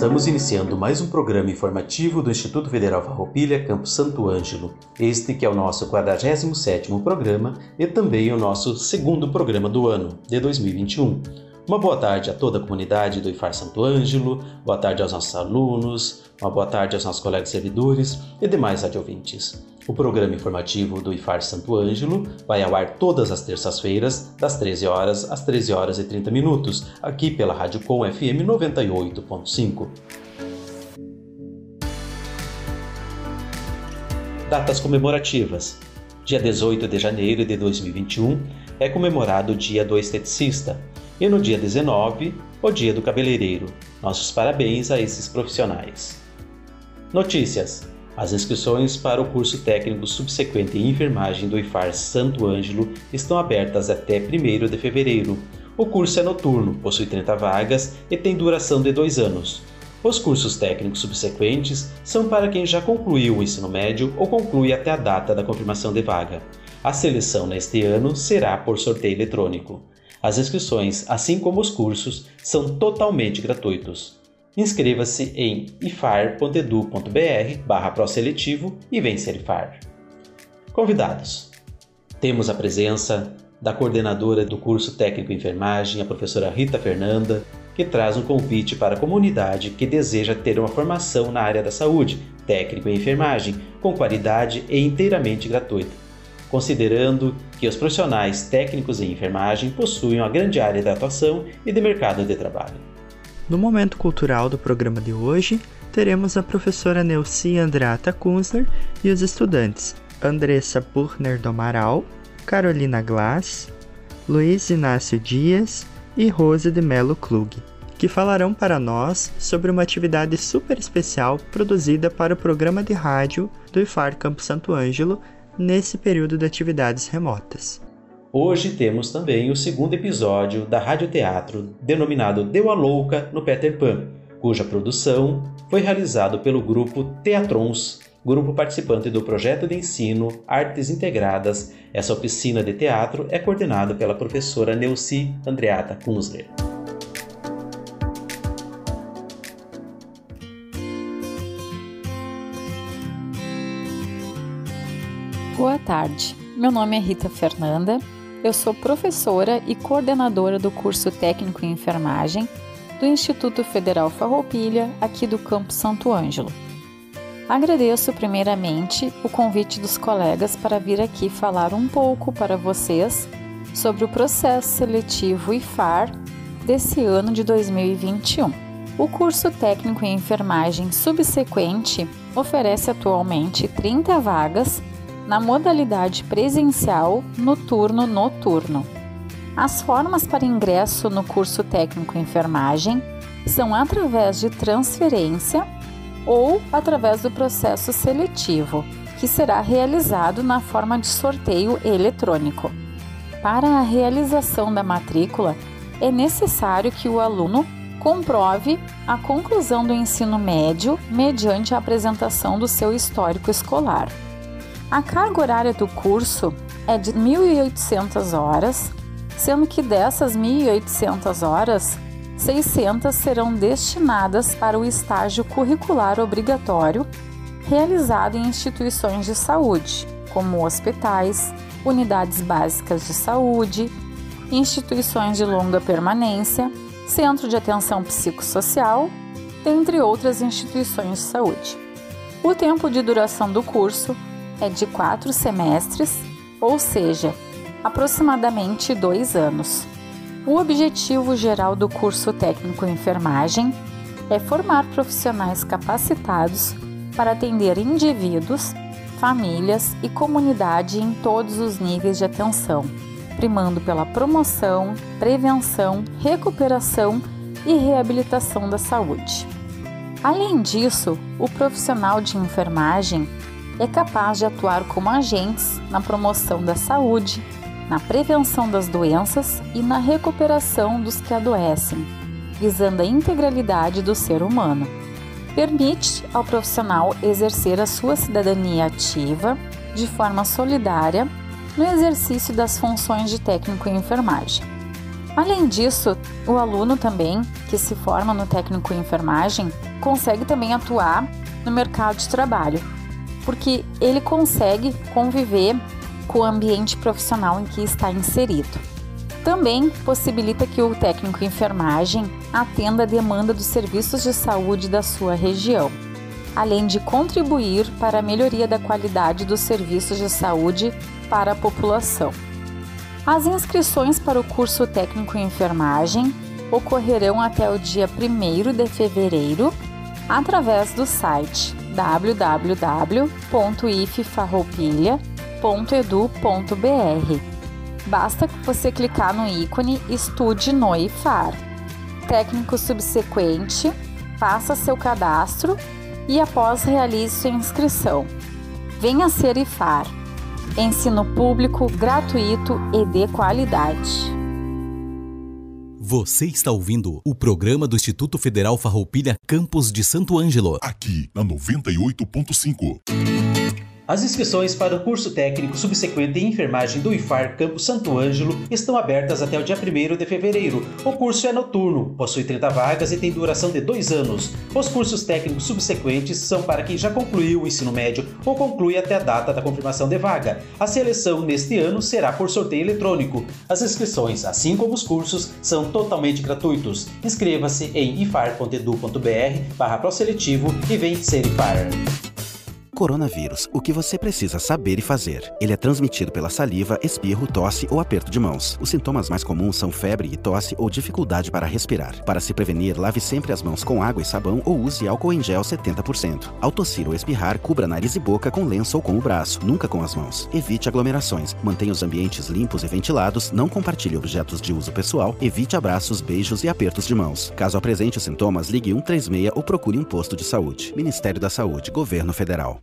Estamos iniciando mais um programa informativo do Instituto Federal Farroupilha, Campo Santo Ângelo. Este que é o nosso 47º programa e também o nosso segundo programa do ano, de 2021. Uma boa tarde a toda a comunidade do IFAR Santo Ângelo, boa tarde aos nossos alunos, uma boa tarde aos nossos colegas servidores e demais radiovintes. O programa informativo do IFAR Santo Ângelo vai ao ar todas as terças-feiras, das 13 horas às 13 horas e 30 minutos, aqui pela Rádio Com FM 98.5. Datas comemorativas. Dia 18 de janeiro de 2021 é comemorado o Dia do Esteticista e no dia 19, o Dia do Cabeleireiro. Nossos parabéns a esses profissionais. Notícias: As inscrições para o curso técnico subsequente em enfermagem do IFAR Santo Ângelo estão abertas até 1 de fevereiro. O curso é noturno, possui 30 vagas e tem duração de dois anos. Os cursos técnicos subsequentes são para quem já concluiu o ensino médio ou conclui até a data da confirmação de vaga. A seleção neste ano será por sorteio eletrônico. As inscrições, assim como os cursos, são totalmente gratuitos. Inscreva-se em ifar.edu.br barra proseletivo e vem ser IFAR. Convidados. Temos a presença da coordenadora do curso técnico em enfermagem, a professora Rita Fernanda, que traz um convite para a comunidade que deseja ter uma formação na área da saúde, técnico em enfermagem, com qualidade e inteiramente gratuita considerando que os profissionais técnicos em enfermagem possuem uma grande área de atuação e de mercado de trabalho. No momento cultural do programa de hoje, teremos a professora Neuci Andrata Kunzler e os estudantes Andressa Burner do Amaral, Carolina Glass, Luiz Inácio Dias e Rose de Melo Klug, que falarão para nós sobre uma atividade super especial produzida para o programa de rádio do IFAR Campo Santo Ângelo nesse período de atividades remotas. Hoje temos também o segundo episódio da radioteatro denominado Deu a Louca no Peter Pan, cuja produção foi realizado pelo grupo Teatrons, grupo participante do projeto de ensino Artes Integradas. Essa oficina de teatro é coordenada pela professora Neuci Andreata Kunzler. Tarde, meu nome é Rita Fernanda, eu sou professora e coordenadora do curso técnico em enfermagem do Instituto Federal Farroupilha, aqui do Campo Santo Ângelo. Agradeço primeiramente o convite dos colegas para vir aqui falar um pouco para vocês sobre o processo seletivo IFAR desse ano de 2021. O curso técnico em enfermagem subsequente oferece atualmente 30 vagas na modalidade presencial, noturno, noturno. As formas para ingresso no curso técnico em enfermagem são através de transferência ou através do processo seletivo, que será realizado na forma de sorteio eletrônico. Para a realização da matrícula, é necessário que o aluno comprove a conclusão do ensino médio mediante a apresentação do seu histórico escolar. A carga horária do curso é de 1.800 horas, sendo que dessas 1.800 horas, 600 serão destinadas para o estágio curricular obrigatório realizado em instituições de saúde, como hospitais, unidades básicas de saúde, instituições de longa permanência, centro de atenção psicossocial, dentre outras instituições de saúde. O tempo de duração do curso é de quatro semestres, ou seja, aproximadamente dois anos. O objetivo geral do curso técnico em enfermagem é formar profissionais capacitados para atender indivíduos, famílias e comunidade em todos os níveis de atenção, primando pela promoção, prevenção, recuperação e reabilitação da saúde. Além disso, o profissional de enfermagem é capaz de atuar como agentes na promoção da saúde, na prevenção das doenças e na recuperação dos que adoecem, visando a integralidade do ser humano. Permite ao profissional exercer a sua cidadania ativa de forma solidária no exercício das funções de técnico em enfermagem. Além disso, o aluno também, que se forma no técnico em enfermagem, consegue também atuar no mercado de trabalho, porque ele consegue conviver com o ambiente profissional em que está inserido. Também possibilita que o técnico em enfermagem atenda a demanda dos serviços de saúde da sua região, além de contribuir para a melhoria da qualidade dos serviços de saúde para a população. As inscrições para o curso técnico em enfermagem ocorrerão até o dia 1 de fevereiro através do site www.iffarroupilha.edu.br. Basta você clicar no ícone Estude no IFAR. Técnico subsequente, faça seu cadastro e após realize sua inscrição. Venha ser IFAR Ensino público, gratuito e de qualidade. Você está ouvindo o programa do Instituto Federal Farroupilha Campos de Santo Ângelo. Aqui na 98.5. As inscrições para o curso técnico subsequente em enfermagem do IFAR Campo Santo Ângelo estão abertas até o dia 1 de fevereiro. O curso é noturno, possui 30 vagas e tem duração de dois anos. Os cursos técnicos subsequentes são para quem já concluiu o ensino médio ou conclui até a data da confirmação de vaga. A seleção neste ano será por sorteio eletrônico. As inscrições, assim como os cursos, são totalmente gratuitos. Inscreva-se em ifar.edu.br barra e vem ser IFAR. Coronavírus, o que você precisa saber e fazer. Ele é transmitido pela saliva, espirro, tosse ou aperto de mãos. Os sintomas mais comuns são febre e tosse ou dificuldade para respirar. Para se prevenir, lave sempre as mãos com água e sabão ou use álcool em gel 70%. Ao tossir ou espirrar, cubra nariz e boca com lenço ou com o braço, nunca com as mãos. Evite aglomerações. Mantenha os ambientes limpos e ventilados, não compartilhe objetos de uso pessoal, evite abraços, beijos e apertos de mãos. Caso apresente os sintomas, ligue 136 ou procure um posto de saúde. Ministério da Saúde, Governo Federal.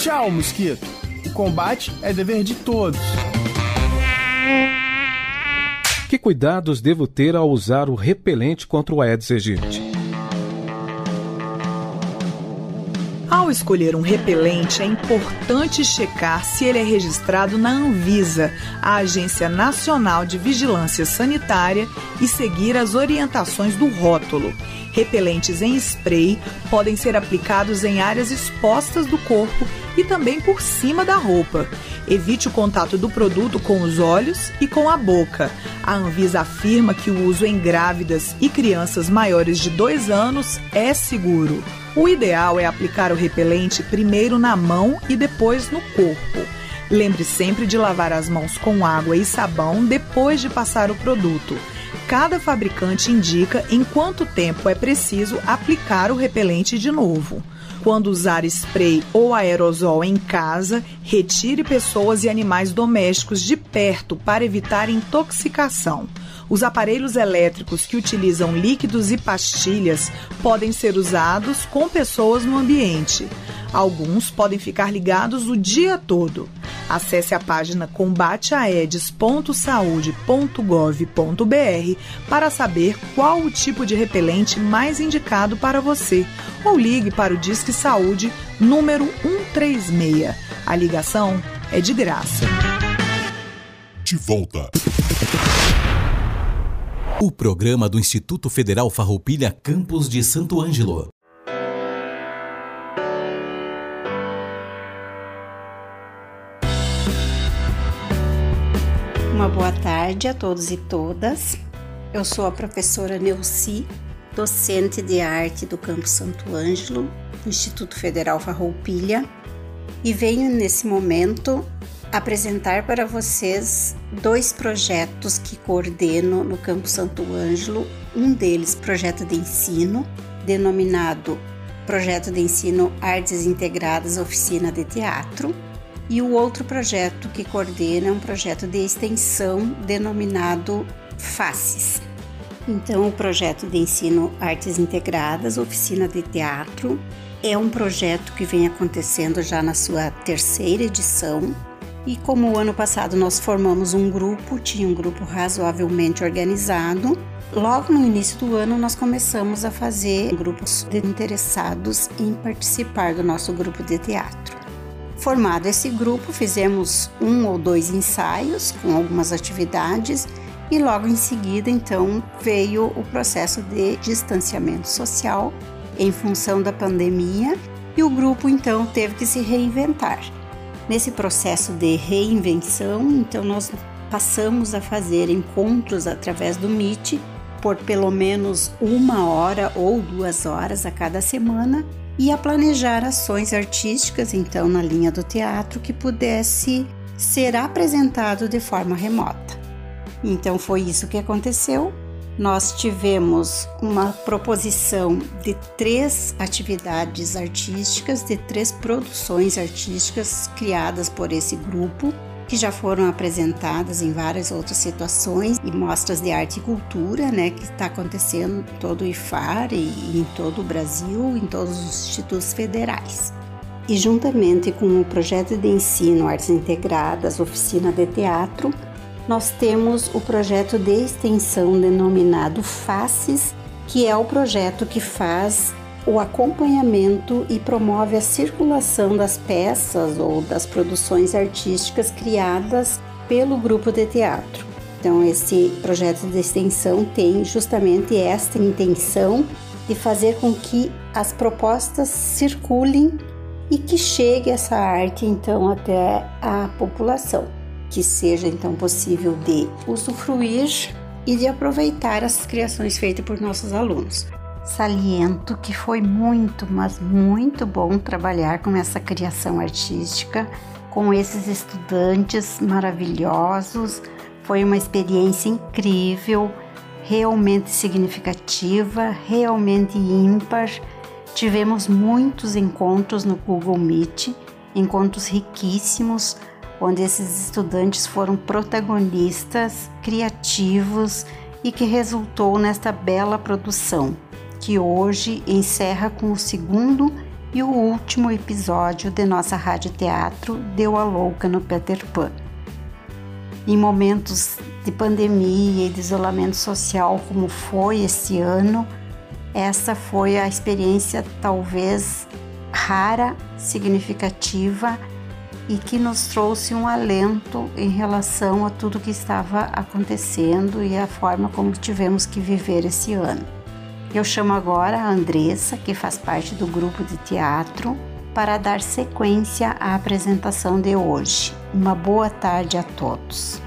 Tchau, mosquito. O combate é dever de todos. Que cuidados devo ter ao usar o repelente contra o Aedes aegypti? Ao escolher um repelente, é importante checar se ele é registrado na Anvisa, a Agência Nacional de Vigilância Sanitária, e seguir as orientações do rótulo. Repelentes em spray podem ser aplicados em áreas expostas do corpo e também por cima da roupa. Evite o contato do produto com os olhos e com a boca. A Anvisa afirma que o uso em grávidas e crianças maiores de 2 anos é seguro. O ideal é aplicar o repelente primeiro na mão e depois no corpo. Lembre sempre de lavar as mãos com água e sabão depois de passar o produto cada fabricante indica em quanto tempo é preciso aplicar o repelente de novo. Quando usar spray ou aerosol em casa, retire pessoas e animais domésticos de perto para evitar intoxicação. Os aparelhos elétricos que utilizam líquidos e pastilhas podem ser usados com pessoas no ambiente. Alguns podem ficar ligados o dia todo. Acesse a página combateaedes.saude.gov.br para saber qual o tipo de repelente mais indicado para você ou ligue para o Disque Saúde número 136. A ligação é de graça. De volta. O programa do Instituto Federal Farroupilha Campos de Santo Ângelo. Uma boa tarde a todos e todas. Eu sou a professora Neuci, docente de arte do Campo Santo Ângelo, Instituto Federal Farroupilha, e venho nesse momento apresentar para vocês dois projetos que coordeno no Campo Santo Ângelo. Um deles, projeto de ensino, denominado Projeto de Ensino Artes Integradas Oficina de Teatro, E o outro projeto que coordena é um projeto de extensão denominado FACES. Então, o projeto de ensino Artes Integradas, oficina de teatro, é um projeto que vem acontecendo já na sua terceira edição. E como o ano passado nós formamos um grupo, tinha um grupo razoavelmente organizado, logo no início do ano nós começamos a fazer grupos de interessados em participar do nosso grupo de teatro. Formado esse grupo, fizemos um ou dois ensaios com algumas atividades e logo em seguida então veio o processo de distanciamento social em função da pandemia e o grupo então teve que se reinventar. Nesse processo de reinvenção, então nós passamos a fazer encontros através do Meet por pelo menos uma hora ou duas horas a cada semana e a planejar ações artísticas, então na linha do teatro, que pudesse ser apresentado de forma remota. Então foi isso que aconteceu nós tivemos uma proposição de três atividades artísticas, de três produções artísticas criadas por esse grupo, que já foram apresentadas em várias outras situações e mostras de arte e cultura, né, que está acontecendo em todo o IFAR e em todo o Brasil, em todos os institutos federais. E juntamente com o projeto de ensino Artes Integradas, oficina de teatro, nós temos o projeto de extensão denominado FACES, que é o projeto que faz o acompanhamento e promove a circulação das peças ou das produções artísticas criadas pelo grupo de teatro. Então, esse projeto de extensão tem justamente esta intenção de fazer com que as propostas circulem e que chegue essa arte então até a população que seja então possível de usufruir e de aproveitar as criações feitas por nossos alunos. Saliento que foi muito, mas muito bom trabalhar com essa criação artística, com esses estudantes maravilhosos. Foi uma experiência incrível, realmente significativa, realmente ímpar. Tivemos muitos encontros no Google Meet, encontros riquíssimos onde esses estudantes foram protagonistas, criativos e que resultou nesta bela produção, que hoje encerra com o segundo e o último episódio de nossa rádio teatro Deu a Louca no Peter Pan. Em momentos de pandemia e de isolamento social como foi esse ano, essa foi a experiência talvez rara, significativa e que nos trouxe um alento em relação a tudo que estava acontecendo e a forma como tivemos que viver esse ano. Eu chamo agora a Andressa, que faz parte do grupo de teatro, para dar sequência à apresentação de hoje. Uma boa tarde a todos.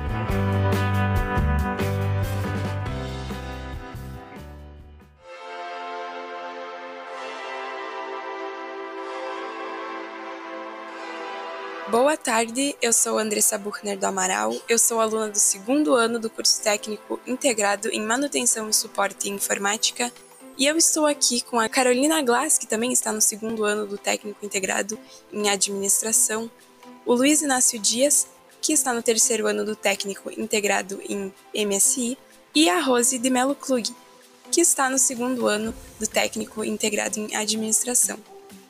Boa tarde, eu sou Andressa Buchner do Amaral, eu sou aluna do segundo ano do curso técnico integrado em manutenção e suporte em informática. E eu estou aqui com a Carolina Glass, que também está no segundo ano do técnico integrado em administração, o Luiz Inácio Dias, que está no terceiro ano do técnico integrado em MSI, e a Rose de Melo Klug, que está no segundo ano do técnico integrado em administração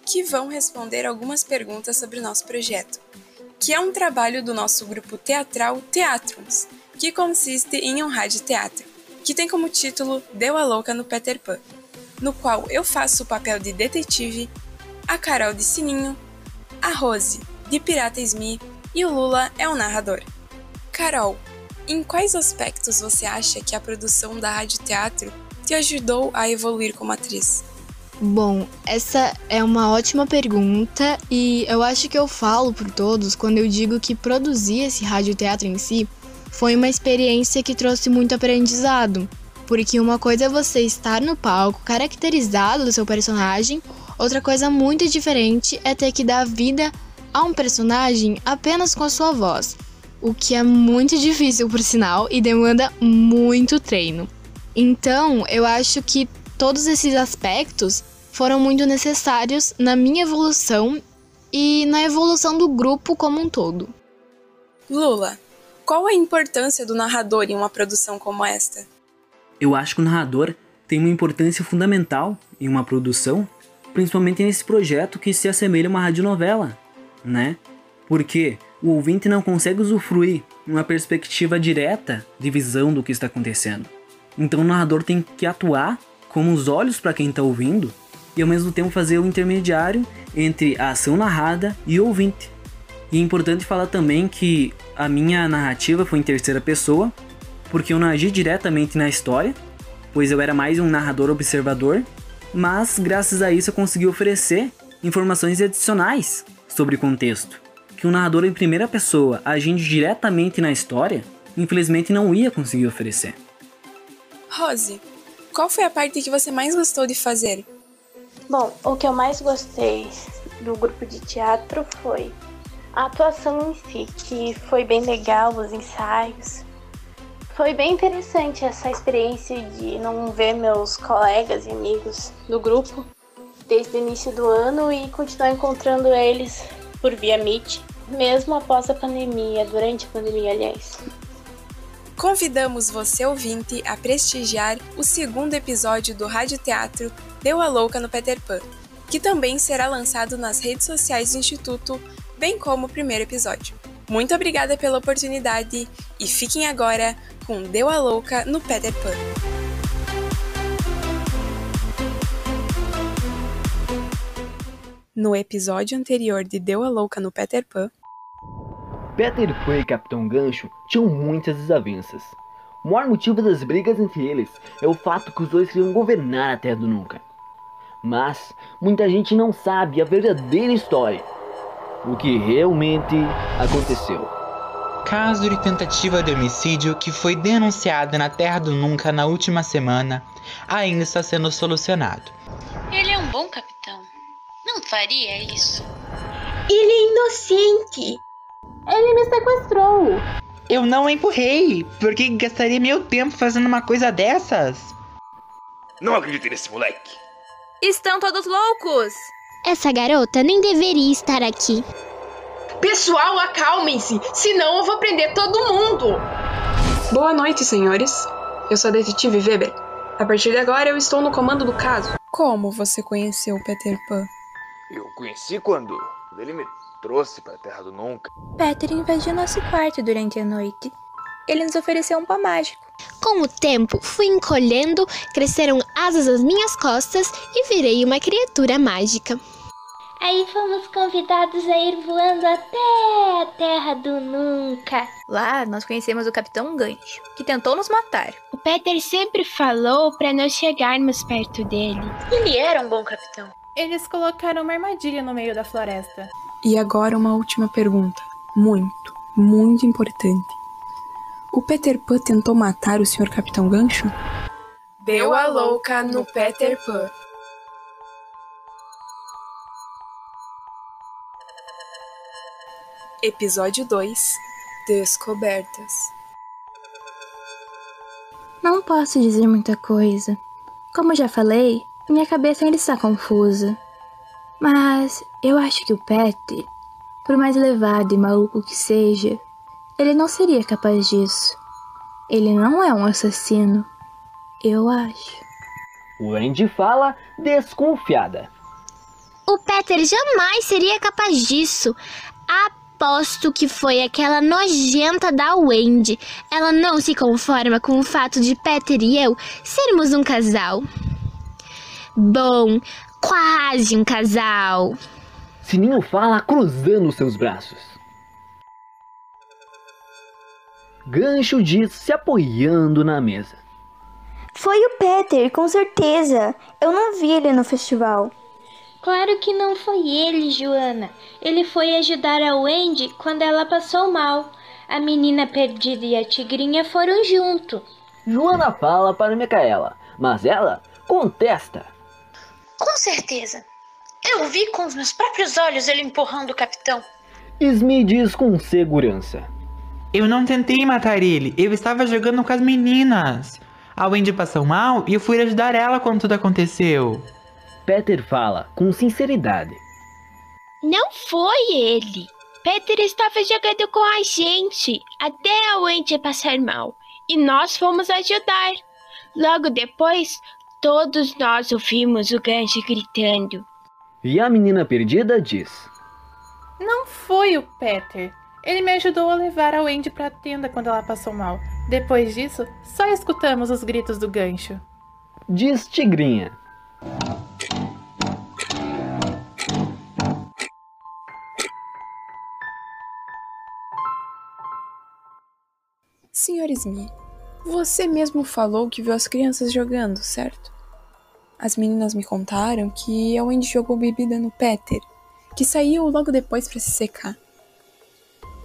que vão responder algumas perguntas sobre o nosso projeto, que é um trabalho do nosso grupo teatral Teatrums, que consiste em um rádio teatro, que tem como título Deu a Louca no Peter Pan, no qual eu faço o papel de detetive, a Carol de Sininho, a Rose de Pirata Smee e o Lula é o narrador. Carol, em quais aspectos você acha que a produção da rádio teatro te ajudou a evoluir como atriz? Bom, essa é uma ótima pergunta e eu acho que eu falo por todos quando eu digo que produzir esse radioteatro em si foi uma experiência que trouxe muito aprendizado. Porque uma coisa é você estar no palco caracterizado do seu personagem, outra coisa muito diferente é ter que dar vida a um personagem apenas com a sua voz, o que é muito difícil por sinal e demanda muito treino. Então, eu acho que todos esses aspectos foram muito necessários na minha evolução e na evolução do grupo como um todo. Lula, qual a importância do narrador em uma produção como esta? Eu acho que o narrador tem uma importância fundamental em uma produção, principalmente nesse projeto que se assemelha a uma radionovela, né? Porque o ouvinte não consegue usufruir uma perspectiva direta de visão do que está acontecendo. Então o narrador tem que atuar como os olhos para quem está ouvindo e ao mesmo tempo fazer o intermediário entre a ação narrada e o ouvinte. E é importante falar também que a minha narrativa foi em terceira pessoa, porque eu não agi diretamente na história, pois eu era mais um narrador observador, mas graças a isso eu consegui oferecer informações adicionais sobre contexto, que o narrador em primeira pessoa, agindo diretamente na história, infelizmente não ia conseguir oferecer. Rose, qual foi a parte que você mais gostou de fazer? Bom, o que eu mais gostei do grupo de teatro foi a atuação em si, que foi bem legal, os ensaios. Foi bem interessante essa experiência de não ver meus colegas e amigos do grupo desde o início do ano e continuar encontrando eles por via Meet, mesmo após a pandemia, durante a pandemia, aliás. Convidamos você, ouvinte, a prestigiar o segundo episódio do Rádio Teatro Deu a Louca no Peter Pan, que também será lançado nas redes sociais do Instituto, bem como o primeiro episódio. Muito obrigada pela oportunidade e fiquem agora com Deu a Louca no Peter Pan. No episódio anterior de Deu a Louca no Peter Pan, Peter Pan e Capitão Gancho tinham muitas desavenças. O maior motivo das brigas entre eles é o fato que os dois queriam governar a Terra do Nunca. Mas muita gente não sabe a verdadeira história. O que realmente aconteceu. Caso de tentativa de homicídio que foi denunciado na Terra do Nunca na última semana ainda está sendo solucionado. Ele é um bom capitão. Não faria isso. Ele é inocente. Ele me sequestrou. Eu não empurrei, porque gastaria meu tempo fazendo uma coisa dessas. Não acredito nesse moleque. Estão todos loucos. Essa garota nem deveria estar aqui. Pessoal, acalmem-se, senão eu vou prender todo mundo. Boa noite, senhores. Eu sou a detetive Weber. A partir de agora eu estou no comando do caso. Como você conheceu Peter Pan? Eu conheci quando ele me trouxe para a Terra do Nunca. Peter invadiu nosso quarto durante a noite. Ele nos ofereceu um pó mágico. Com o tempo, fui encolhendo, cresceram asas às minhas costas e virei uma criatura mágica. Aí fomos convidados a ir voando até a Terra do Nunca. Lá nós conhecemos o Capitão Gancho, que tentou nos matar. O Peter sempre falou para nós chegarmos perto dele. Ele era um bom capitão. Eles colocaram uma armadilha no meio da floresta. E agora uma última pergunta, muito, muito importante. O Peter Pan tentou matar o Sr. Capitão Gancho? Deu a louca no Peter Pan. Episódio 2 Descobertas Não posso dizer muita coisa. Como já falei, minha cabeça ainda está confusa. Mas eu acho que o Peter, por mais levado e maluco que seja, ele não seria capaz disso. Ele não é um assassino. Eu acho. O Andy fala desconfiada. O Peter jamais seria capaz disso. Aposto que foi aquela nojenta da Wendy. Ela não se conforma com o fato de Peter e eu sermos um casal. Bom, quase um casal. Sininho fala cruzando seus braços. Gancho diz se apoiando na mesa. Foi o Peter, com certeza. Eu não vi ele no festival. Claro que não foi ele, Joana. Ele foi ajudar a Wendy quando ela passou mal. A menina perdida e a tigrinha foram junto. Joana fala para Micaela, mas ela contesta. Com certeza. Eu vi com os meus próprios olhos ele empurrando o capitão. Smee diz com segurança. Eu não tentei matar ele, eu estava jogando com as meninas. A Wendy passou mal e eu fui ajudar ela quando tudo aconteceu. Peter fala com sinceridade. Não foi ele. Peter estava jogando com a gente até a Wendy passar mal e nós fomos ajudar. Logo depois, todos nós ouvimos o gancho gritando. E a menina perdida diz: Não foi o Peter. Ele me ajudou a levar a Wendy para a tenda quando ela passou mal. Depois disso, só escutamos os gritos do gancho. Diz Tigrinha. Senhor Smith, você mesmo falou que viu as crianças jogando, certo? As meninas me contaram que a Wendy jogou bebida no Peter, que saiu logo depois para se secar.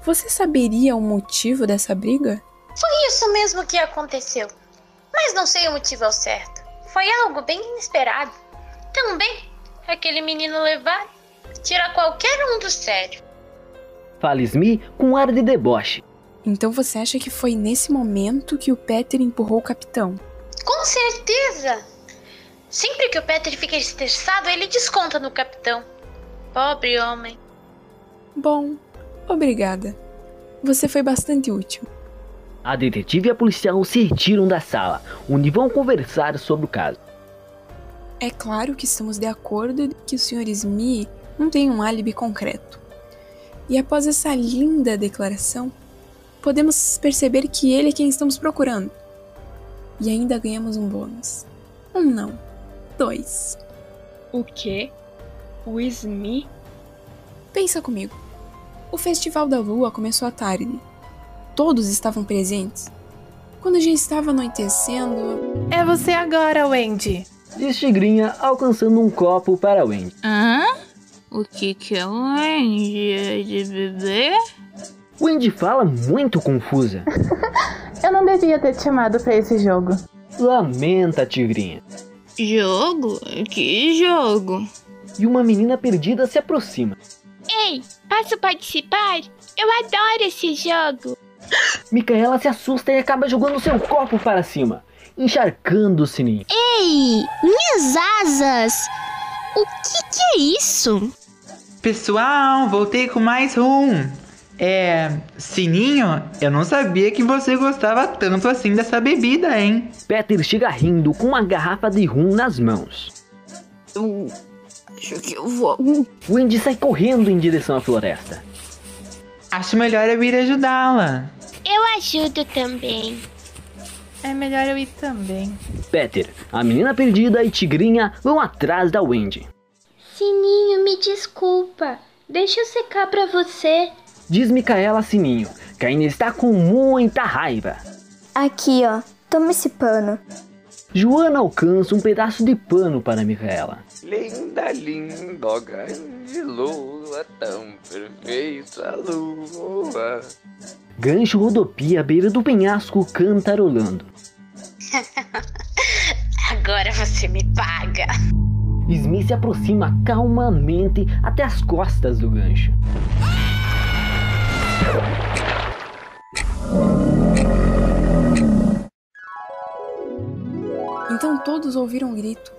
Você saberia o motivo dessa briga? Foi isso mesmo que aconteceu. Mas não sei o motivo ao certo. Foi algo bem inesperado. Também, aquele menino levar tira qualquer um do sério. Fala Smee com ar de deboche. Então você acha que foi nesse momento que o Peter empurrou o capitão? Com certeza! Sempre que o Peter fica estressado, ele desconta no capitão. Pobre homem. Bom, obrigada. Você foi bastante útil. A detetive e a policial se retiram da sala, onde vão conversar sobre o caso. É claro que estamos de acordo que o Sr. Smith não tem um álibi concreto. E após essa linda declaração, podemos perceber que ele é quem estamos procurando. E ainda ganhamos um bônus. Um não, dois. O quê? O Smith? Pensa comigo. O Festival da Lua começou à tarde. Todos estavam presentes. Quando já estava anoitecendo. É você agora, Wendy! Diz Tigrinha, alcançando um copo para Wendy. Hã? O que que é Wendy? É de bebê? Wendy fala muito confusa. Eu não devia ter te chamado para esse jogo. Lamenta, Tigrinha. Jogo? Que jogo? E uma menina perdida se aproxima. Ei, posso participar? Eu adoro esse jogo. Micaela se assusta e acaba jogando seu copo para cima, encharcando o sininho. Ei, minhas asas! O que, que é isso? Pessoal, voltei com mais um. É. Sininho, eu não sabia que você gostava tanto assim dessa bebida, hein? Peter chega rindo com uma garrafa de rum nas mãos. Eu. Acho que eu vou. Wendy sai correndo em direção à floresta. Acho melhor eu ir ajudá-la. Eu ajudo também. É melhor eu ir também. Peter, a menina perdida e Tigrinha vão atrás da Wendy. Sininho, me desculpa. Deixa eu secar pra você. Diz Micaela Sininho, que ainda está com muita raiva. Aqui, ó. Toma esse pano. Joana alcança um pedaço de pano para Micaela. Linda, linda, grande lua, tão perfeita lua. Gancho rodopia à beira do penhasco cantarolando. Agora você me paga. Smith se aproxima calmamente até as costas do gancho. Então todos ouviram o grito,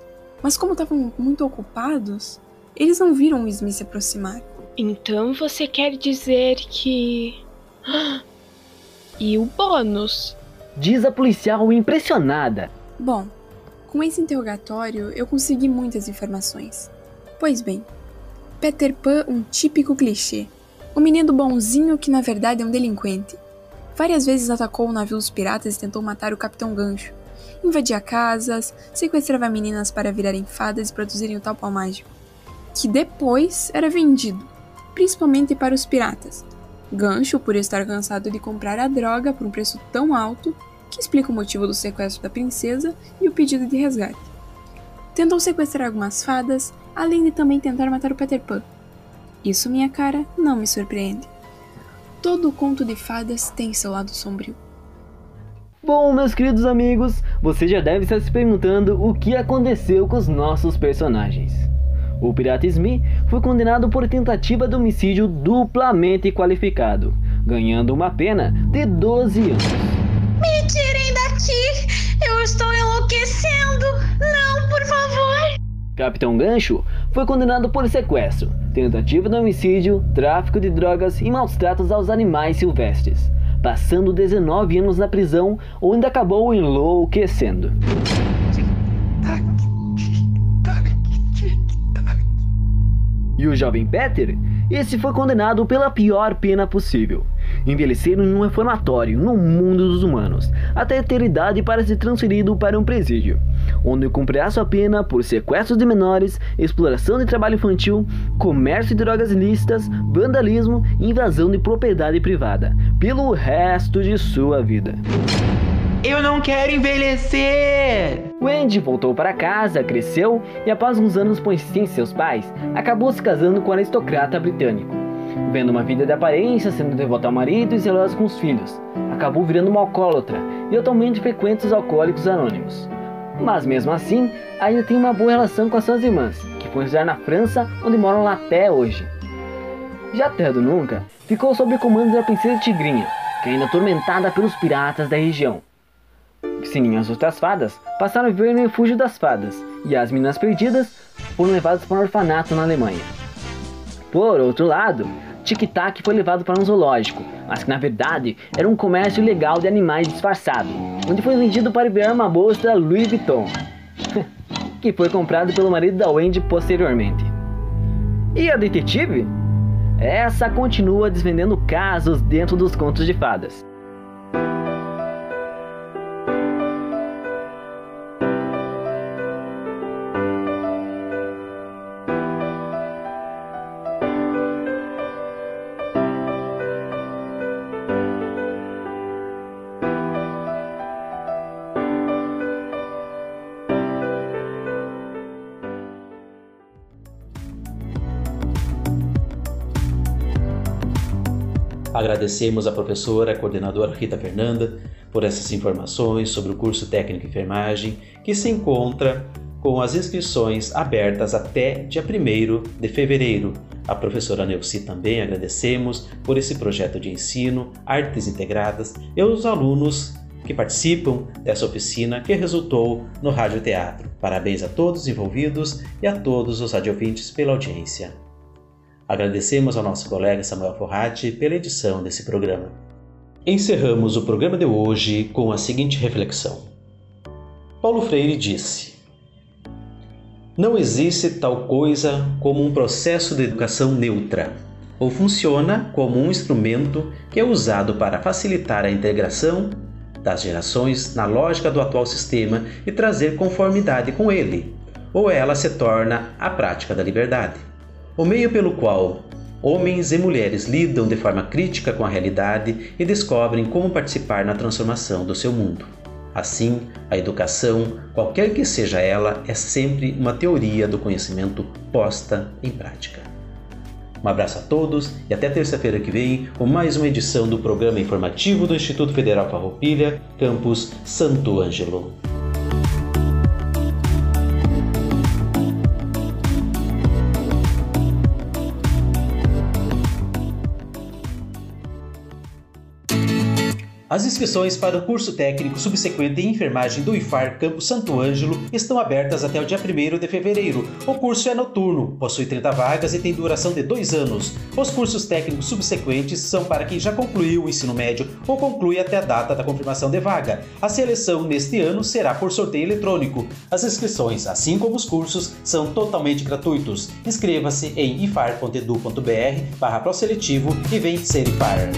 mas como estavam muito ocupados, eles não viram o Smith se aproximar. Então você quer dizer que. E o bônus? Diz a policial impressionada. Bom, com esse interrogatório eu consegui muitas informações. Pois bem, Peter Pan, um típico clichê. O menino bonzinho que na verdade é um delinquente. Várias vezes atacou o navio dos piratas e tentou matar o Capitão Gancho. Invadia casas, sequestrava meninas para virarem fadas e produzirem o tal pau mágico. Que depois era vendido, principalmente para os piratas. Gancho, por estar cansado de comprar a droga por um preço tão alto, que explica o motivo do sequestro da princesa e o pedido de resgate. Tentou sequestrar algumas fadas, além de também tentar matar o Peter Pan. Isso, minha cara, não me surpreende. Todo conto de fadas tem seu lado sombrio. Bom, meus queridos amigos, você já deve estar se perguntando o que aconteceu com os nossos personagens. O pirata Smith foi condenado por tentativa de homicídio duplamente qualificado, ganhando uma pena de 12 anos. Me tirem daqui! Eu estou enlouquecendo! Não, por favor! Capitão Gancho foi condenado por sequestro, tentativa de homicídio, tráfico de drogas e maus tratos aos animais silvestres, passando 19 anos na prisão, onde acabou enlouquecendo. E o jovem Peter? Esse foi condenado pela pior pena possível. Envelhecer em um reformatório no mundo dos humanos, até ter idade para ser transferido para um presídio, onde cumprirá sua pena por sequestro de menores, exploração de trabalho infantil, comércio de drogas ilícitas, vandalismo e invasão de propriedade privada, pelo resto de sua vida. Eu não quero envelhecer! Wendy voltou para casa, cresceu e, após uns anos insistência de seus pais, acabou se casando com um aristocrata britânico. Vendo uma vida de aparência, sendo devota ao marido e zelosa com os filhos, acabou virando uma alcoólatra e atualmente frequenta os alcoólicos anônimos. Mas mesmo assim, ainda tem uma boa relação com as suas irmãs, que foi estudar na França, onde moram lá até hoje. Já Terra do Nunca ficou sob o comando da princesa Tigrinha, que ainda atormentada pelos piratas da região. Sininho e as outras fadas passaram a viver no refúgio das fadas, e as meninas perdidas foram levadas para um orfanato na Alemanha. Por outro lado, Tic Tac foi levado para um zoológico, mas que na verdade era um comércio ilegal de animais disfarçado, onde foi vendido para liberar uma bolsa Louis Vuitton, que foi comprado pelo marido da Wendy posteriormente. E a detetive? Essa continua desvendando casos dentro dos contos de fadas. Agradecemos à professora, coordenadora Rita Fernanda, por essas informações sobre o curso técnico enfermagem, que se encontra com as inscrições abertas até dia 1 de fevereiro. A professora Neuci também agradecemos por esse projeto de ensino, artes integradas e os alunos que participam dessa oficina que resultou no Rádio Teatro. Parabéns a todos os envolvidos e a todos os radiovintes pela audiência. Agradecemos ao nosso colega Samuel Forratti pela edição desse programa. Encerramos o programa de hoje com a seguinte reflexão. Paulo Freire disse: Não existe tal coisa como um processo de educação neutra, ou funciona como um instrumento que é usado para facilitar a integração das gerações na lógica do atual sistema e trazer conformidade com ele, ou ela se torna a prática da liberdade. O meio pelo qual homens e mulheres lidam de forma crítica com a realidade e descobrem como participar na transformação do seu mundo. Assim, a educação, qualquer que seja ela, é sempre uma teoria do conhecimento posta em prática. Um abraço a todos e até terça-feira que vem com mais uma edição do programa informativo do Instituto Federal Farroupilha, campus Santo Ângelo. As inscrições para o curso técnico subsequente em enfermagem do IFAR Campo Santo Ângelo estão abertas até o dia 1 de fevereiro. O curso é noturno, possui 30 vagas e tem duração de dois anos. Os cursos técnicos subsequentes são para quem já concluiu o ensino médio ou conclui até a data da confirmação de vaga. A seleção neste ano será por sorteio eletrônico. As inscrições, assim como os cursos, são totalmente gratuitos. Inscreva-se em ifar.edu.br barra e vem ser IFAR.